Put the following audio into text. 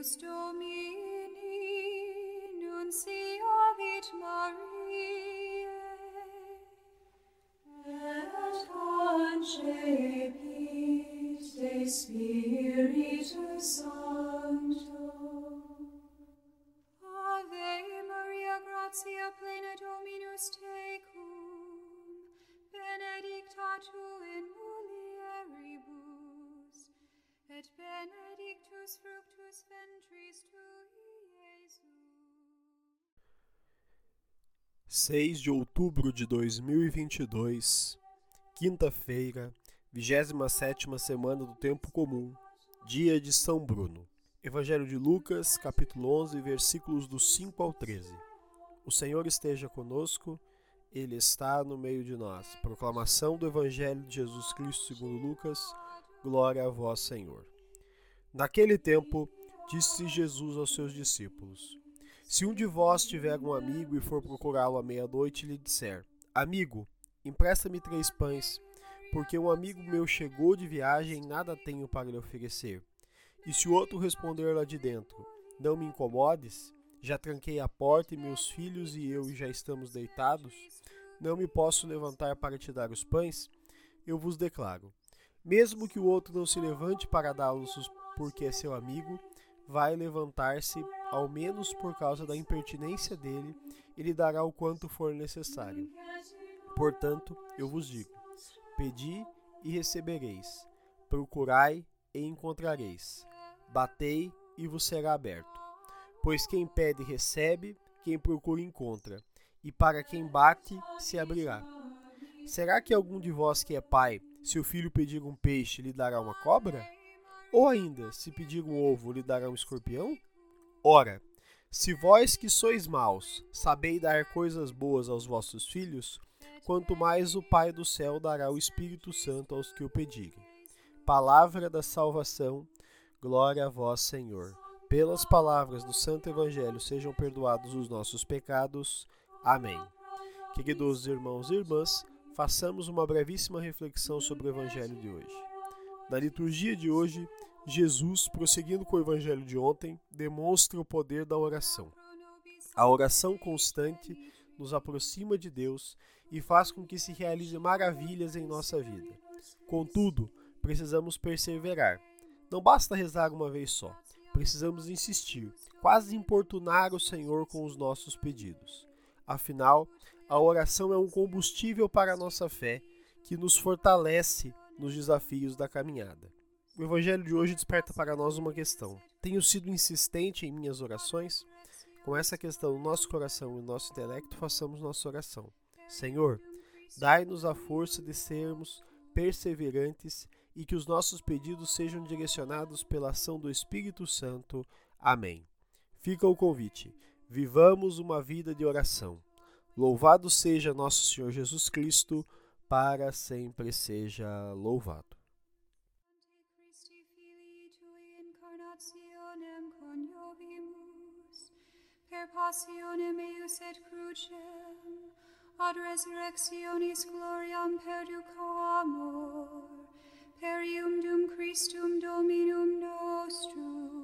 Dominus Domini, nunciavit Mariae, et concepit de Spiritus Sancto. Ave Maria, gratia plena Dominus tecum, benedicta tu in mulieribus, fructus ventris tui, Iesus. 6 de outubro de 2022, quinta-feira, 27ª semana do Tempo Comum, dia de São Bruno. Evangelho de Lucas, capítulo 11, versículos do 5 ao 13. O Senhor esteja conosco, Ele está no meio de nós. Proclamação do Evangelho de Jesus Cristo segundo Lucas, glória a vós, Senhor. Naquele tempo, disse Jesus aos seus discípulos, se um de vós tiver um amigo e for procurá-lo à meia-noite e lhe disser: Amigo, empresta-me três pães, porque um amigo meu chegou de viagem e nada tenho para lhe oferecer. E se o outro responder lá de dentro: Não me incomodes, já tranquei a porta e meus filhos e eu já estamos deitados, não me posso levantar para te dar os pães, eu vos declaro: mesmo que o outro não se levante para dá-los porque é seu amigo, vai levantar-se, ao menos por causa da impertinência dele, e lhe dará o quanto for necessário. Portanto, eu vos digo: pedi e recebereis, procurai e encontrareis, batei e vos será aberto. Pois quem pede recebe, quem procura encontra, e para quem bate se abrirá. Será que algum de vós que é pai, se o filho pedir um peixe, lhe dará uma cobra? Ou ainda, se pedir um ovo, lhe dará um escorpião? Ora, se vós que sois maus, sabeis dar coisas boas aos vossos filhos, quanto mais o Pai do céu dará o Espírito Santo aos que o pedirem. Palavra da salvação, glória a vós, Senhor. Pelas palavras do Santo Evangelho sejam perdoados os nossos pecados. Amém. Queridos irmãos e irmãs, façamos uma brevíssima reflexão sobre o Evangelho de hoje. Na liturgia de hoje, Jesus, prosseguindo com o Evangelho de ontem, demonstra o poder da oração. A oração constante nos aproxima de Deus e faz com que se realize maravilhas em nossa vida. Contudo, precisamos perseverar. Não basta rezar uma vez só. Precisamos insistir, quase importunar o Senhor com os nossos pedidos. Afinal, a oração é um combustível para a nossa fé que nos fortalece nos desafios da caminhada. O Evangelho de hoje desperta para nós uma questão: tenho sido insistente em minhas orações? Com essa questão no nosso coração e no nosso intelecto, façamos nossa oração. Senhor, dai-nos a força de sermos perseverantes e que os nossos pedidos sejam direcionados pela ação do Espírito Santo. Amém. Fica o convite. Vivamos uma vida de oração. Louvado seja nosso Senhor Jesus Cristo, para sempre seja louvado. Per passionem eius et crucem, ad resurrectionis gloriam perduco amor, per ium dum Christum Dominum nostrum,